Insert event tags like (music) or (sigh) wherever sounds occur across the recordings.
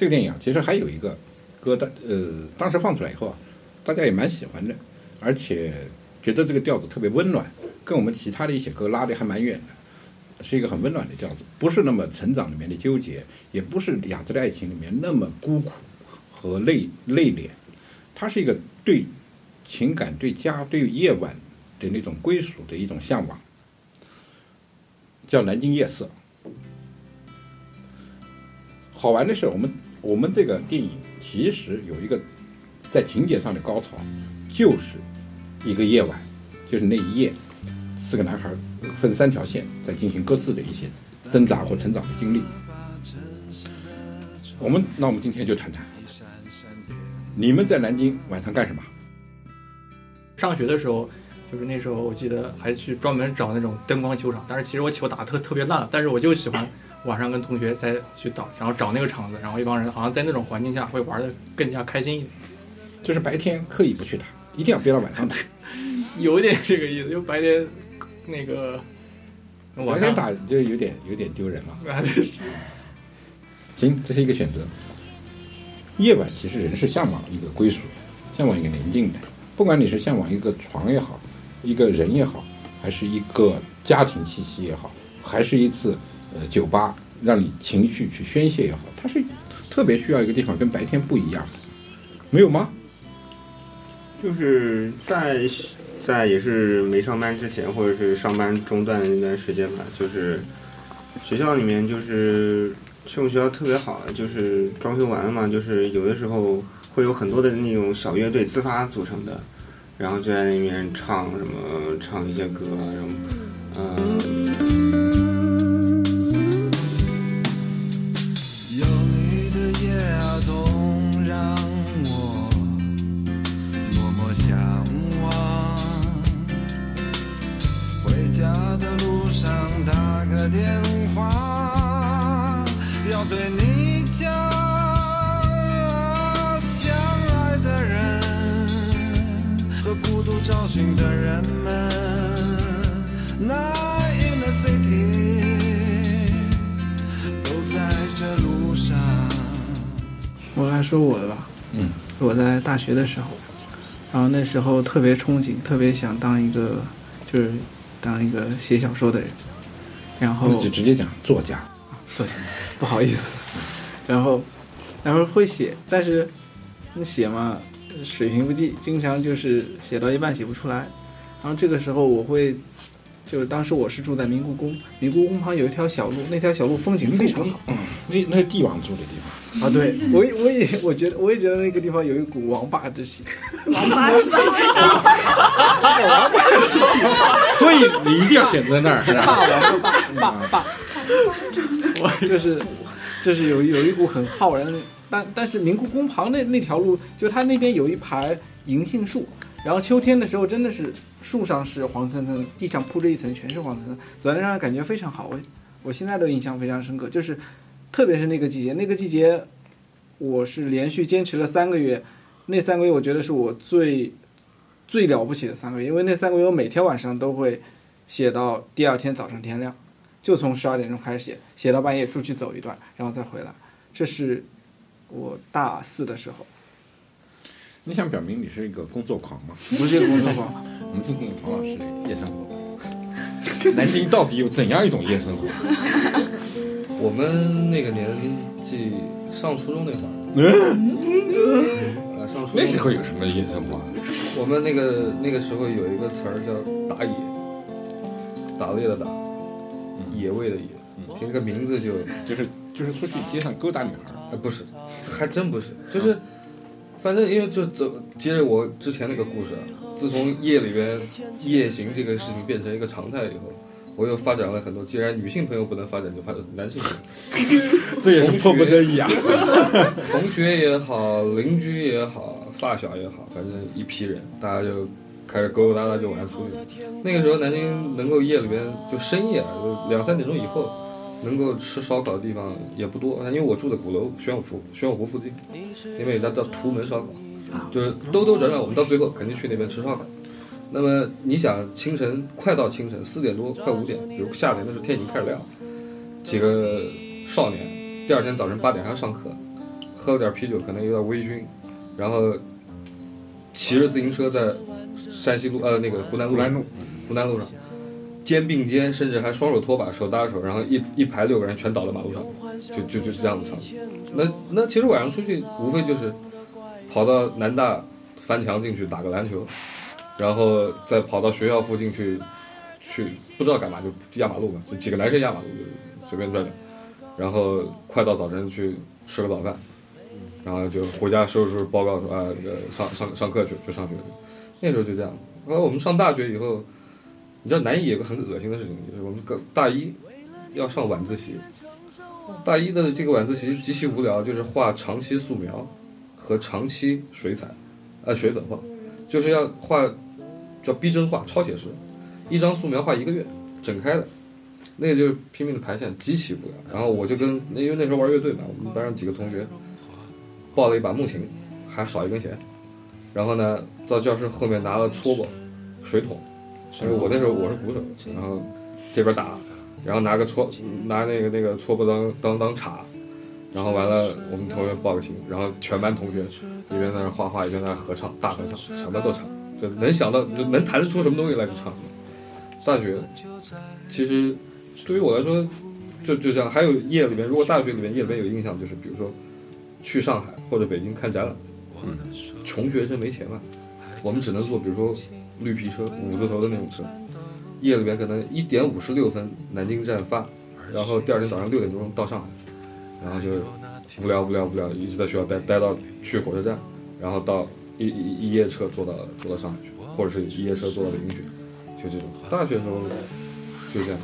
这个电影其实还有一个歌单，呃，当时放出来以后啊，大家也蛮喜欢的，而且觉得这个调子特别温暖，跟我们其他的一些歌拉的还蛮远的，是一个很温暖的调子，不是那么成长里面的纠结，也不是雅致的爱情里面那么孤苦和泪泪敛，它是一个对情感、对家、对夜晚的那种归属的一种向往，叫《南京夜色》。好玩的是，我们我们这个电影其实有一个在情节上的高潮，就是一个夜晚，就是那一夜，四个男孩分三条线在进行各自的一些挣扎或成长的经历。我们那我们今天就谈谈，你们在南京晚上干什么？上学的时候，就是那时候我记得还去专门找那种灯光球场，但是其实我球打得特特别烂，但是我就喜欢晚上跟同学再去打，然后找那个场子，然后一帮人好像在那种环境下会玩的更加开心一点，就是白天刻意不去打，一定要憋到晚上打。(laughs) 有点这个意思，就白天那个白晚上天打就有点有点丢人了。(laughs) 行，这是一个选择。夜晚其实人是向往一个归属，向往一个宁静的。不管你是向往一个床也好，一个人也好，还是一个家庭气息也好，还是一次呃酒吧让你情绪去宣泄也好，它是特别需要一个地方跟白天不一样，没有吗？就是在在也是没上班之前，或者是上班中断的那段时间吧，就是学校里面就是去我们学校特别好，就是装修完了嘛，就是有的时候会有很多的那种小乐队自发组成的，然后就在那边唱什么唱一些歌，然后嗯。默默向往。回家的路上打个电话，要对你讲，相爱的人和孤独找寻的人们，Night in the city。都在这路上。我来说我的吧。嗯，我在大学的时候，然后那时候特别憧憬，特别想当一个，就是当一个写小说的人。然后那就直接讲作家。作家，不好意思。然后，然后会写，但是你写嘛，水平不济，经常就是写到一半写不出来。然后这个时候我会，就是当时我是住在明故宫，明故宫旁有一条小路，那条小路风景非常好。嗯那那是帝王住的地方。啊，对我也我也我觉得我也觉得那个地方有一股王霸之气，王霸之气 (laughs) 所以你一定要选择那儿，是吧？霸王霸霸霸，我就是就是有有一股很浩然的，但但是明故宫旁那那条路，就它那边有一排银杏树，然后秋天的时候真的是树上是黄蹭蹭，地上铺着一层全是黄蹭蹭，走在那上感觉非常好。我我现在都印象非常深刻，就是特别是 (laughs) 那个季节，那个季节我是连续坚持了三个月，那三个月我觉得是我最最了不起的三个月，因为那三个月我每天晚上都会写到第二天早上天亮，就从十二点钟开始写，写到半夜出去走一段，然后再回来。这是我大四的时候，你想表明你是一个工作狂吗？(laughs) 不是一个工作狂。(laughs) 我们听听黄老师的夜生活。南京到底有怎样一种夜生活？(laughs) 我们那个年纪上初中那会儿，呃，上初中那时候有什么夜生活啊？我们那个那个时候有一个词儿叫打野，打猎的打，野味的野，听这个名字就就是就是出去街上勾搭女孩儿。呃不是，还真不是，就是反正因为就走接着我之前那个故事啊，自从夜里边夜行这个事情变成一个常态以后。我又发展了很多，既然女性朋友不能发展，就发展男性朋友。(laughs) 这也是迫不得已啊。同学也好，邻居也好，发小也好，反正一批人，大家就开始勾勾搭搭就往外出去。那个时候南京能够夜里边就深夜就两三点钟以后能够吃烧烤的地方也不多，因为我住的鼓楼玄武湖玄武湖附近，那边有家叫图门烧烤，就是兜兜转转，我们到最后肯定去那边吃烧烤。那么你想，清晨快到清晨四点多，快五点，比如夏天那时候天已经开始亮，几个少年，第二天早晨八点还要上课，喝了点啤酒，可能有点微醺，然后骑着自行车在山西路呃那个湖南路上湖南路，湖南路上，肩并肩，甚至还双手托把，手搭手，然后一一排六个人全倒在马路上，就就就是这样子唱。那那其实晚上出去无非就是跑到南大翻墙进去打个篮球，然后再跑到学校附近去去不知道干嘛就压马路吧，就几个男生压马路就随便转转，然后快到早晨去吃个早饭，然后就回家收拾收拾报告说啊那个上上上课去就上学，那时候就这样。后来我们上大学以后，你知道南艺有个很恶心的事情，就是我们个大一要上晚自习，大一的这个晚自习极其无聊，就是画长期素描和长期水彩，呃水粉画，就是要画叫逼真画、超写实，一张素描画一个月，整开的，那个就是拼命的排线，极其无聊。然后我就跟因为那时候玩乐队嘛，我们班上几个同学抱了一把木琴，还少一根弦，然后呢到教室后面拿了搓把、水桶，因为我那时候我是鼓手，然后这边打，然后拿个搓拿那个那个搓把当当当镲。然后完了，我们同学报个琴，然后全班同学一边在那画画，一边在那合唱，大合唱，什么都唱，就能想到就能弹得出什么东西来就唱。大学其实对于我来说，就就这样。还有夜里面，如果大学里面夜里面有印象，就是比如说去上海或者北京看展览，嗯，穷学生没钱嘛，我们只能做比如说绿皮车五字头的那种车，夜里边可能一点五十六分南京站发，然后第二天早上六点钟到上海。然后就无聊无聊无聊，一直在学校待待到去火车站，然后到一一一夜车坐到坐到上海去，或者是一夜车坐到北京去，就这种。大学时候就这样，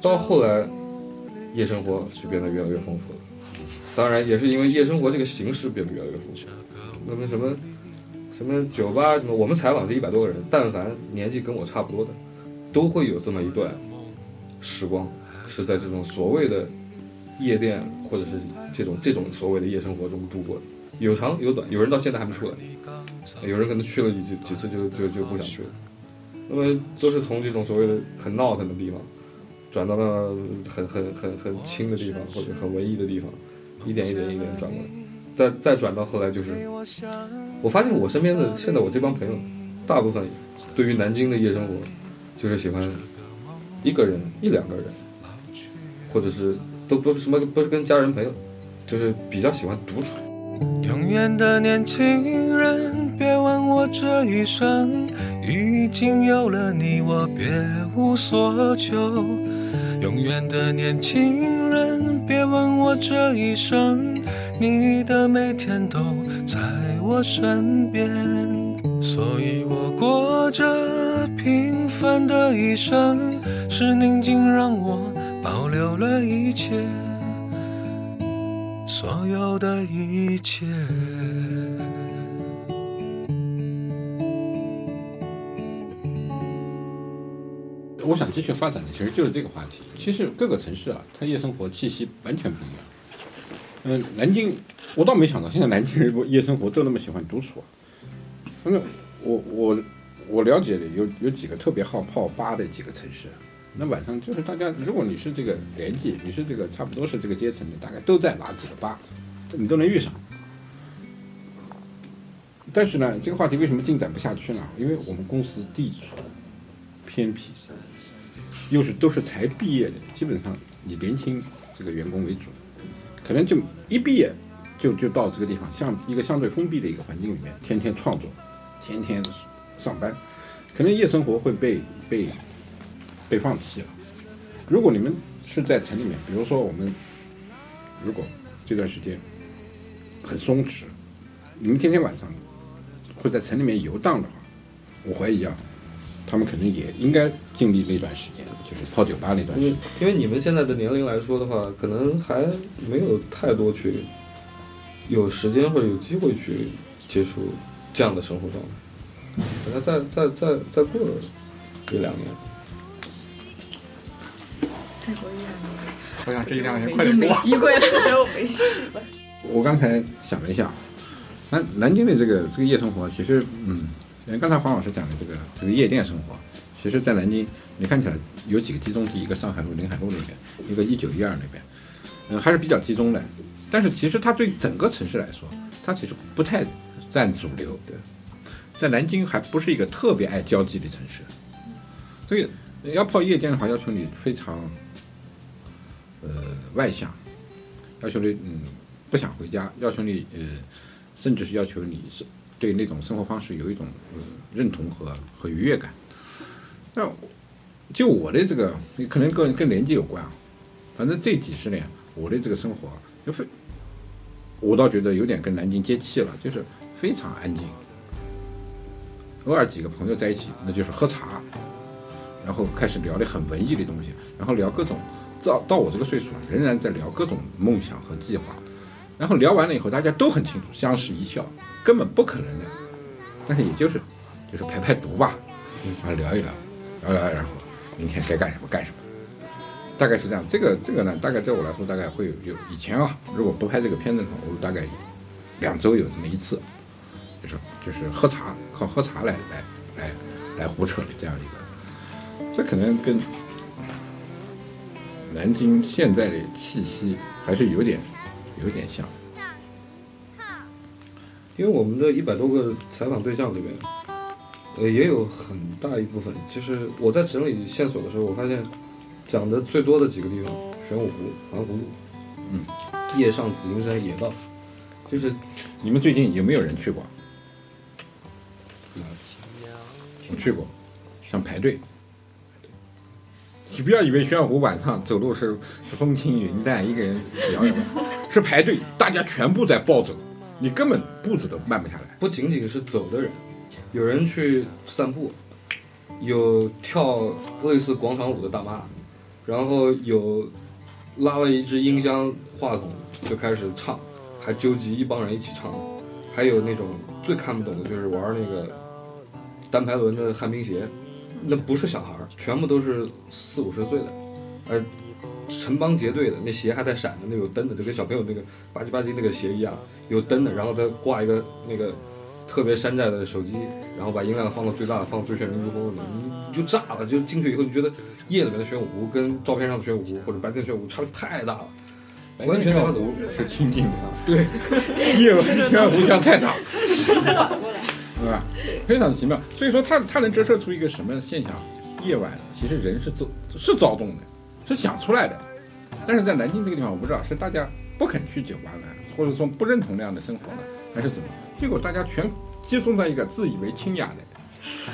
到后来夜生活就变得越来越丰富了。当然也是因为夜生活这个形式变得越来越丰富。那么什么什么酒吧什么，我们采访这一百多个人，但凡年纪跟我差不多的，都会有这么一段时光，是在这种所谓的。夜店或者是这种这种所谓的夜生活中度过的，有长有短，有人到现在还没出来，有人可能去了几几次就就就不想去了。那么都是从这种所谓的很闹腾的地方，转到了很很很很轻的地方或者很文艺的地方，一点一点一点转过来，再再转到后来就是，我发现我身边的现在我这帮朋友，大部分对于南京的夜生活，就是喜欢一个人一两个人，或者是。都不是什么，不是跟家人朋友，就是比较喜欢独处。永远的年轻人，别问我这一生已经有了你，我别无所求。永远的年轻人，别问我这一生，你的每天都在我身边。所以我过着平凡的一生，是宁静让我。保留了一切，所有的一切。我想继续发展的其实就是这个话题。其实各个城市啊，它夜生活气息完全不一样。嗯，南京，我倒没想到现在南京人夜生活都那么喜欢独处。那么，我我我了解的有有几个特别好泡吧的几个城市。那晚上就是大家，如果你是这个年纪，你是这个差不多是这个阶层的，大概都在哪几个吧，你都能遇上。但是呢，这个话题为什么进展不下去呢？因为我们公司地处偏僻，又是都是才毕业的，基本上以年轻这个员工为主，可能就一毕业就就到这个地方，像一个相对封闭的一个环境里面，天天创作，天天上班，可能夜生活会被被。被放弃了。如果你们是在城里面，比如说我们，如果这段时间很松弛，你们天天晚上会在城里面游荡的话，我怀疑啊，他们肯定也应该经历那段时间，就是泡酒吧那段时间。因为你们现在的年龄来说的话，可能还没有太多去有时间或者有机会去接触这样的生活状态。可能再再再再过一两年。再过一两年，我想这一两年快点没机会了，我没事了。我刚才想了一下，南南京的这个这个夜生活，其实，嗯，因为刚才黄老师讲的这个这个夜店生活，其实，在南京你看起来有几个集中地，一个上海路、临海路那边，一个一九一二那边，嗯，还是比较集中的。但是其实它对整个城市来说，它其实不太占主流。对，在南京还不是一个特别爱交际的城市，所以要泡夜店的话，要求你非常呃外向，要求你嗯不想回家，要求你呃甚至是要求你是对那种生活方式有一种认同和和愉悦感。那就我的这个你可能跟跟年纪有关啊，反正这几十年我的这个生活就非，我倒觉得有点跟南京接气了，就是非常安静。偶尔几个朋友在一起，那就是喝茶，然后开始聊的很文艺的东西，然后聊各种，到到我这个岁数仍然在聊各种梦想和计划，然后聊完了以后大家都很清楚，相视一笑，根本不可能的，但是也就是就是排排毒吧，然后聊一聊，聊聊，然后明天该干什么干什么，大概是这样。这个这个呢，大概对我来说大概会有有以前啊，如果不拍这个片子的话，我大概两周有这么一次。就是就是喝茶，靠喝茶来来来来胡扯的这样一个，这可能跟南京现在的气息还是有点有点像。因为我们的一百多个采访对象里面，呃，也有很大一部分，就是我在整理线索的时候，我发现讲的最多的几个地方：玄武湖、环湖路，嗯，夜上紫金山野道，就是你们最近有没有人去过？我去过，想排队。你不要以为玄武湖晚上走路是是风轻云淡，一个人摇摇摆，是排队，大家全部在暴走，你根本步子都慢不下来。不仅仅是走的人，有人去散步，有跳类似广场舞的大妈，然后有拉了一支音箱话筒就开始唱，还纠集一帮人一起唱，还有那种最看不懂的就是玩那个单排轮的旱冰鞋，那不是小孩儿，全部都是四五十岁的，呃，成帮结队的，那鞋还在闪的，那有灯的，就跟小朋友那个吧唧吧唧那个鞋一样，有灯的，然后再挂一个那个特别山寨的手机，然后把音量放到最大，放最炫民族风里面，你你就炸了，就进去以后你觉得夜里面的玄武湖跟照片上的玄武湖或者白天的玄武湖差别太大了，完全拉走。是清静的，对，夜晚玄武湖像菜场，对吧？非常奇妙。所以说它它能折射出一个什么现象？夜晚其实人是躁是躁动的，是想出来的。但是在南京这个地方，我不知道是大家不肯去酒吧呢，或者说不认同那样的生活呢，还是怎么？结果大家全集中在一个自以为清雅的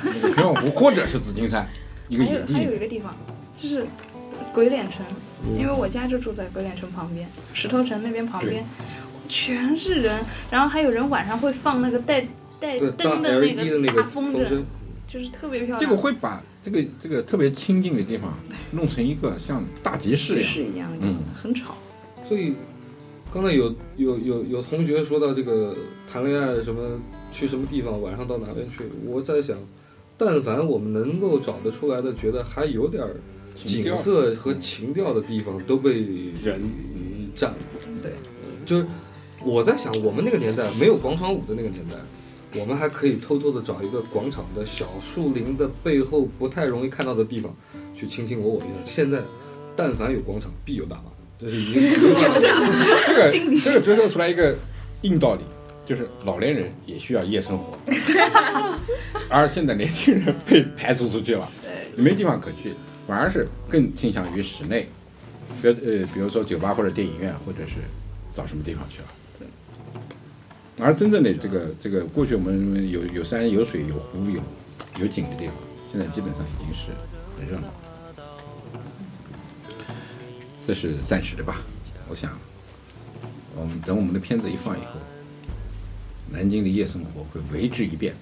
那个玄武湖或者是紫金山一个还有野地里。还有一个地方就是鬼脸城，因为我家就住在鬼脸城旁边，石头城那边旁边全是人，然后还有人晚上会放那个带带灯的那大个风筝，筝，就是特别漂亮。这个会把这个这个特别清静的地方弄成一个像大集市集一样。市一样，嗯很吵。所以刚才有有有有同学说到这个谈恋爱什么去什么地方，晚上到哪边去，我在想，但凡我们能够找得出来的，觉得还有点儿景色和情调的地方，都被人占了。对，就是我在想，我们那个年代没有广场舞的那个年代，我们还可以偷偷的找一个广场的小树林的背后不太容易看到的地方去卿卿我我一下。现在，但凡有广场，必有大妈，这是已经。这个这个折射出来一个硬道理，就是老年人也需要夜生活，而现在年轻人被排除出去了，没地方可去，反而是更倾向于室内，比呃，比如说酒吧或者电影院，或者是找什么地方去了。对。而真正的这个这个，过去我们有有山有水有湖有有景的地方，现在基本上已经是很热闹了。这是暂时的吧，我想。我们等我们的片子一放以后，南京的夜生活会为之一变，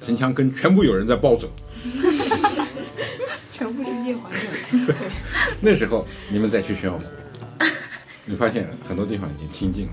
城墙根全部有人在暴走。全部是夜环的。那时候你们再去玄武湖，你发现很多地方已经清静了。